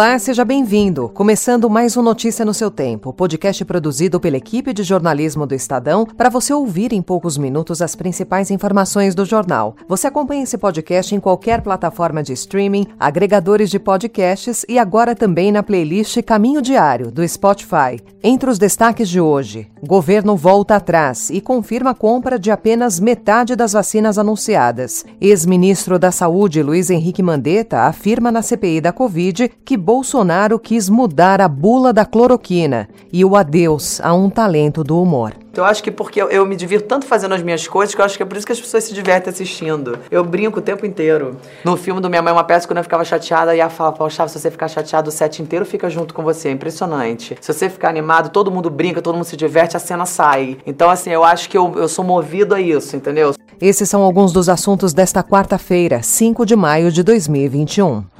Olá, seja bem-vindo. Começando mais um Notícia no seu Tempo, podcast produzido pela equipe de jornalismo do Estadão para você ouvir em poucos minutos as principais informações do jornal. Você acompanha esse podcast em qualquer plataforma de streaming, agregadores de podcasts e agora também na playlist Caminho Diário do Spotify. Entre os destaques de hoje, governo volta atrás e confirma a compra de apenas metade das vacinas anunciadas. Ex-ministro da Saúde Luiz Henrique Mandetta afirma na CPI da Covid que Bolsonaro quis mudar a bula da cloroquina e o adeus a um talento do humor. Eu acho que porque eu, eu, me divirto tanto fazendo as minhas coisas que eu acho que é por isso que as pessoas se divertem assistindo. Eu brinco o tempo inteiro. No filme do Minha Mãe, uma peça, quando eu ficava chateada, ia falar, poxa, se você ficar chateado, o set inteiro fica junto com você. É impressionante. Se você ficar animado, todo mundo brinca, todo mundo se diverte, a cena sai. Então, assim, eu acho que eu, eu sou movido a isso, entendeu? Esses são alguns dos assuntos desta quarta-feira, 5 de maio de 2021.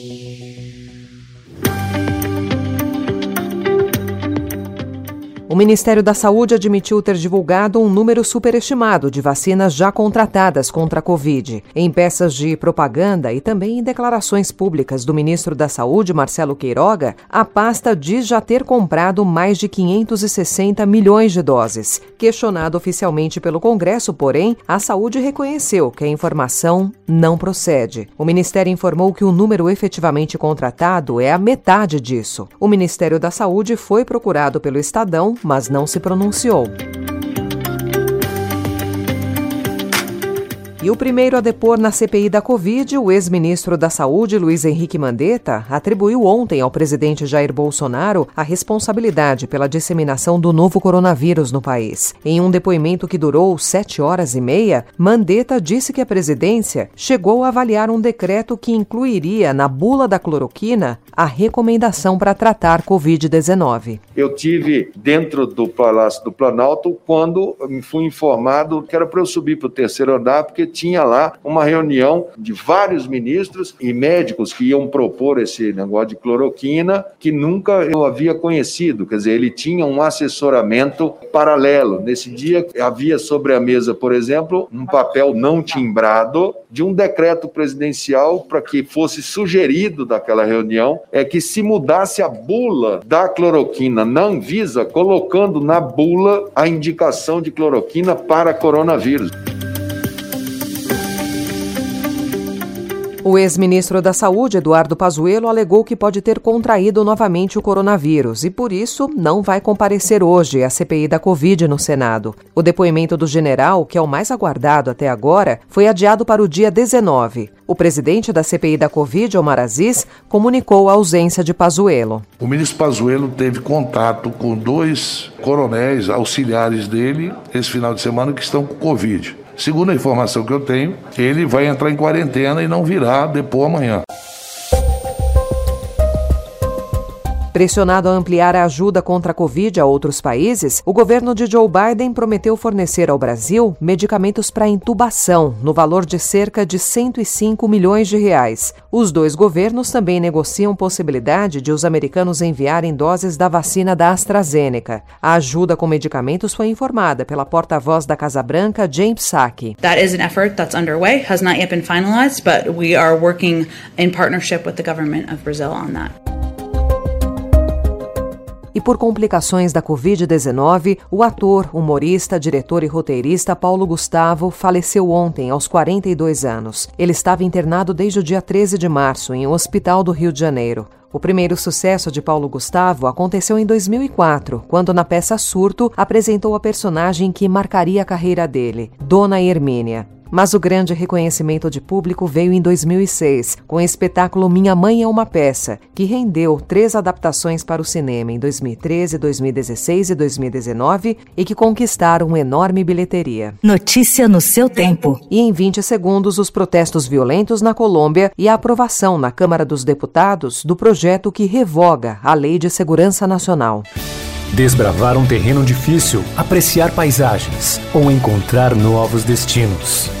O Ministério da Saúde admitiu ter divulgado um número superestimado de vacinas já contratadas contra a Covid. Em peças de propaganda e também em declarações públicas do ministro da Saúde, Marcelo Queiroga, a pasta diz já ter comprado mais de 560 milhões de doses. Questionado oficialmente pelo Congresso, porém, a saúde reconheceu que a informação não procede. O Ministério informou que o número efetivamente contratado é a metade disso. O Ministério da Saúde foi procurado pelo Estadão mas não se pronunciou. E o primeiro a depor na CPI da Covid, o ex-ministro da Saúde, Luiz Henrique Mandetta, atribuiu ontem ao presidente Jair Bolsonaro a responsabilidade pela disseminação do novo coronavírus no país. Em um depoimento que durou sete horas e meia, Mandetta disse que a presidência chegou a avaliar um decreto que incluiria na bula da cloroquina a recomendação para tratar Covid-19. Eu tive dentro do Palácio do Planalto quando fui informado que era para eu subir para o terceiro andar, porque tinha lá uma reunião de vários ministros e médicos que iam propor esse negócio de cloroquina que nunca eu havia conhecido. Quer dizer, ele tinha um assessoramento paralelo. Nesse dia havia sobre a mesa, por exemplo, um papel não timbrado de um decreto presidencial para que fosse sugerido daquela reunião é que se mudasse a bula da cloroquina na Anvisa, colocando na bula a indicação de cloroquina para coronavírus. O ex-ministro da Saúde, Eduardo Pazuello, alegou que pode ter contraído novamente o coronavírus e, por isso, não vai comparecer hoje à CPI da Covid no Senado. O depoimento do general, que é o mais aguardado até agora, foi adiado para o dia 19. O presidente da CPI da Covid, Omar Aziz, comunicou a ausência de Pazuello. O ministro Pazuello teve contato com dois coronéis auxiliares dele esse final de semana que estão com Covid. Segundo a informação que eu tenho, ele vai entrar em quarentena e não virá depor amanhã. Pressionado a ampliar a ajuda contra a Covid a outros países, o governo de Joe Biden prometeu fornecer ao Brasil medicamentos para intubação, no valor de cerca de 105 milhões de reais. Os dois governos também negociam possibilidade de os americanos enviarem doses da vacina da AstraZeneca. A ajuda com medicamentos foi informada pela porta-voz da Casa Branca, James Psaki. That is an effort that's underway, has not yet been finalized, but we are working in partnership with the government of Brazil on that. E por complicações da Covid-19, o ator, humorista, diretor e roteirista Paulo Gustavo faleceu ontem, aos 42 anos. Ele estava internado desde o dia 13 de março, em um hospital do Rio de Janeiro. O primeiro sucesso de Paulo Gustavo aconteceu em 2004, quando na peça Surto apresentou a personagem que marcaria a carreira dele, Dona Hermínia. Mas o grande reconhecimento de público veio em 2006, com o espetáculo Minha Mãe é uma Peça, que rendeu três adaptações para o cinema em 2013, 2016 e 2019 e que conquistaram enorme bilheteria. Notícia no seu tempo. E em 20 segundos, os protestos violentos na Colômbia e a aprovação na Câmara dos Deputados do projeto que revoga a Lei de Segurança Nacional. desbravar um terreno difícil, apreciar paisagens ou encontrar novos destinos.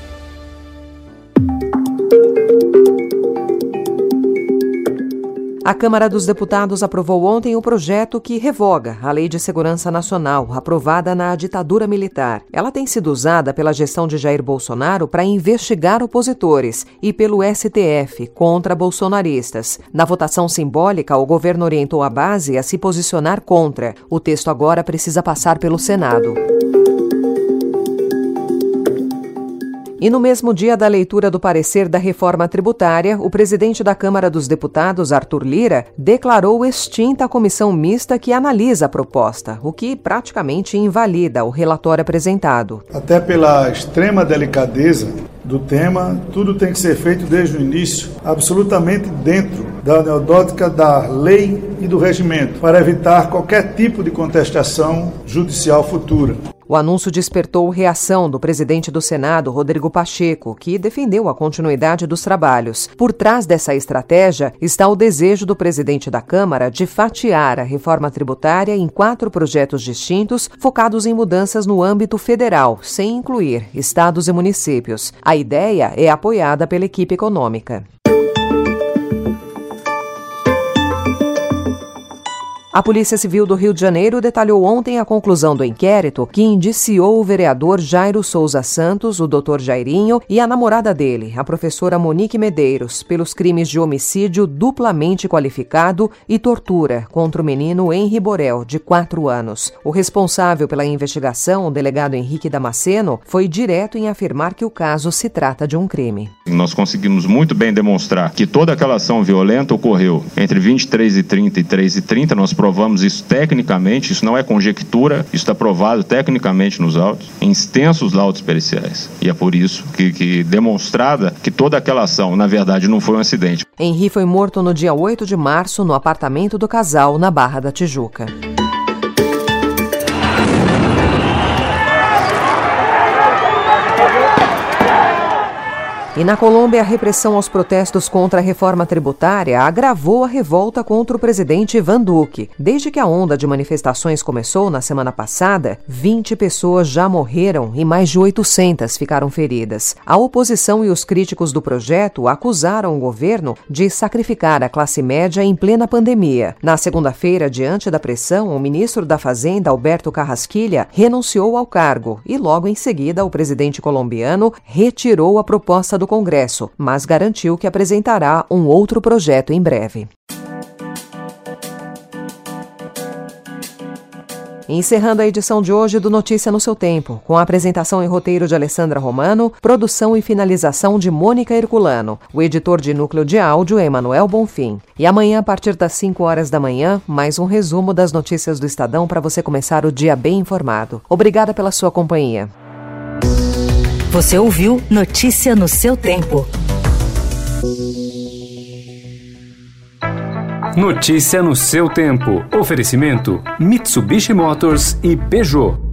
A Câmara dos Deputados aprovou ontem o projeto que revoga a Lei de Segurança Nacional, aprovada na ditadura militar. Ela tem sido usada pela gestão de Jair Bolsonaro para investigar opositores e pelo STF contra bolsonaristas. Na votação simbólica, o governo orientou a base a se posicionar contra. O texto agora precisa passar pelo Senado. E no mesmo dia da leitura do parecer da reforma tributária, o presidente da Câmara dos Deputados, Arthur Lira, declarou extinta a comissão mista que analisa a proposta, o que praticamente invalida o relatório apresentado. Até pela extrema delicadeza do tema, tudo tem que ser feito desde o início, absolutamente dentro da anedótica da lei e do regimento, para evitar qualquer tipo de contestação judicial futura. O anúncio despertou reação do presidente do Senado, Rodrigo Pacheco, que defendeu a continuidade dos trabalhos. Por trás dessa estratégia está o desejo do presidente da Câmara de fatiar a reforma tributária em quatro projetos distintos, focados em mudanças no âmbito federal, sem incluir estados e municípios. A ideia é apoiada pela equipe econômica. A Polícia Civil do Rio de Janeiro detalhou ontem a conclusão do inquérito que indiciou o vereador Jairo Souza Santos, o doutor Jairinho, e a namorada dele, a professora Monique Medeiros, pelos crimes de homicídio duplamente qualificado e tortura contra o menino Henri Borel, de 4 anos. O responsável pela investigação, o delegado Henrique Damasceno, foi direto em afirmar que o caso se trata de um crime. Nós conseguimos muito bem demonstrar que toda aquela ação violenta ocorreu entre 23 e 30 e 3 e 30. Nós provamos isso tecnicamente, isso não é conjectura, isso está provado tecnicamente nos autos, em extensos laudos periciais. E é por isso que, que demonstrada que toda aquela ação, na verdade, não foi um acidente. Henri foi morto no dia 8 de março no apartamento do casal na Barra da Tijuca. E na Colômbia, a repressão aos protestos contra a reforma tributária agravou a revolta contra o presidente Ivan Duque. Desde que a onda de manifestações começou na semana passada, 20 pessoas já morreram e mais de 800 ficaram feridas. A oposição e os críticos do projeto acusaram o governo de sacrificar a classe média em plena pandemia. Na segunda-feira, diante da pressão, o ministro da Fazenda, Alberto Carrasquilha, renunciou ao cargo e logo em seguida o presidente colombiano retirou a proposta do Congresso, mas garantiu que apresentará um outro projeto em breve. Encerrando a edição de hoje do Notícia no seu Tempo, com a apresentação e roteiro de Alessandra Romano, produção e finalização de Mônica Herculano, o editor de núcleo de áudio é Emanuel Bonfim. E amanhã, a partir das 5 horas da manhã, mais um resumo das notícias do Estadão para você começar o dia bem informado. Obrigada pela sua companhia. Você ouviu Notícia no seu tempo. Notícia no seu tempo. Oferecimento: Mitsubishi Motors e Peugeot.